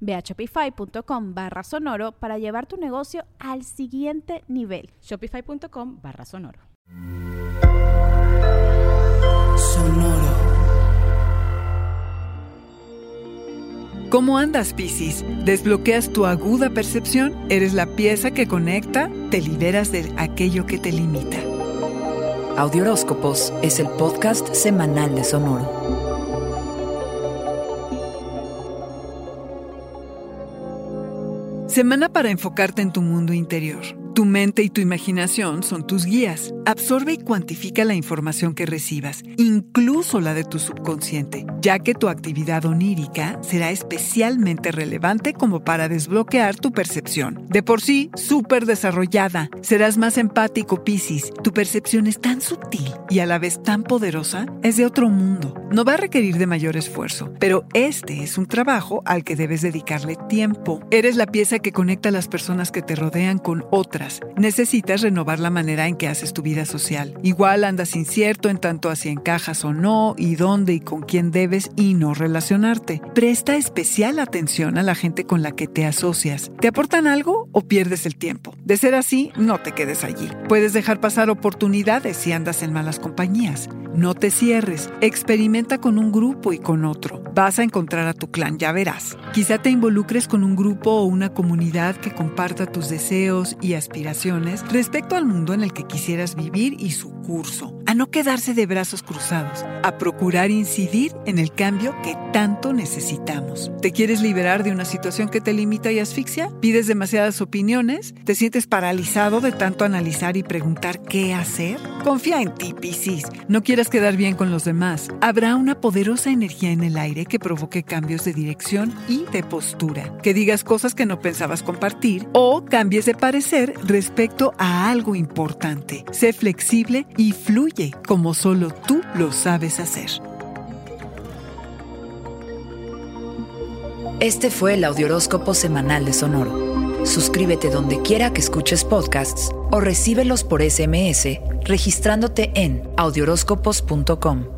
Ve a shopify.com barra sonoro para llevar tu negocio al siguiente nivel. Shopify.com barra sonoro. Sonoro. ¿Cómo andas, Piscis? ¿Desbloqueas tu aguda percepción? ¿Eres la pieza que conecta? ¿Te liberas de aquello que te limita? Audioróscopos es el podcast semanal de Sonoro. Semana para enfocarte en tu mundo interior. Tu mente y tu imaginación son tus guías. Absorbe y cuantifica la información que recibas, incluso la de tu subconsciente, ya que tu actividad onírica será especialmente relevante como para desbloquear tu percepción. De por sí, súper desarrollada. Serás más empático, Piscis. Tu percepción es tan sutil y a la vez tan poderosa, es de otro mundo. No va a requerir de mayor esfuerzo, pero este es un trabajo al que debes dedicarle tiempo. Eres la pieza que conecta a las personas que te rodean con otras Necesitas renovar la manera en que haces tu vida social. Igual andas incierto en tanto a si encajas o no, y dónde y con quién debes y no relacionarte. Presta especial atención a la gente con la que te asocias. ¿Te aportan algo o pierdes el tiempo? De ser así, no te quedes allí. Puedes dejar pasar oportunidades si andas en malas compañías. No te cierres, experimenta con un grupo y con otro. Vas a encontrar a tu clan, ya verás. Quizá te involucres con un grupo o una comunidad que comparta tus deseos y aspiraciones respecto al mundo en el que quisieras vivir y su curso. A no quedarse de brazos cruzados, a procurar incidir en el cambio que tanto necesitamos. ¿Te quieres liberar de una situación que te limita y asfixia? ¿Pides demasiadas opiniones? ¿Te sientes paralizado de tanto analizar y preguntar qué hacer? Confía en ti, Piscis. No quieres quedar bien con los demás. Habrá una poderosa energía en el aire que provoque cambios de dirección y de postura. Que digas cosas que no pensabas compartir o cambies de parecer respecto a algo importante. Sé flexible y fluye como solo tú lo sabes hacer. Este fue el Audioróscopo Semanal de Sonoro. Suscríbete donde quiera que escuches podcasts o recíbelos por SMS registrándote en audioróscopos.com.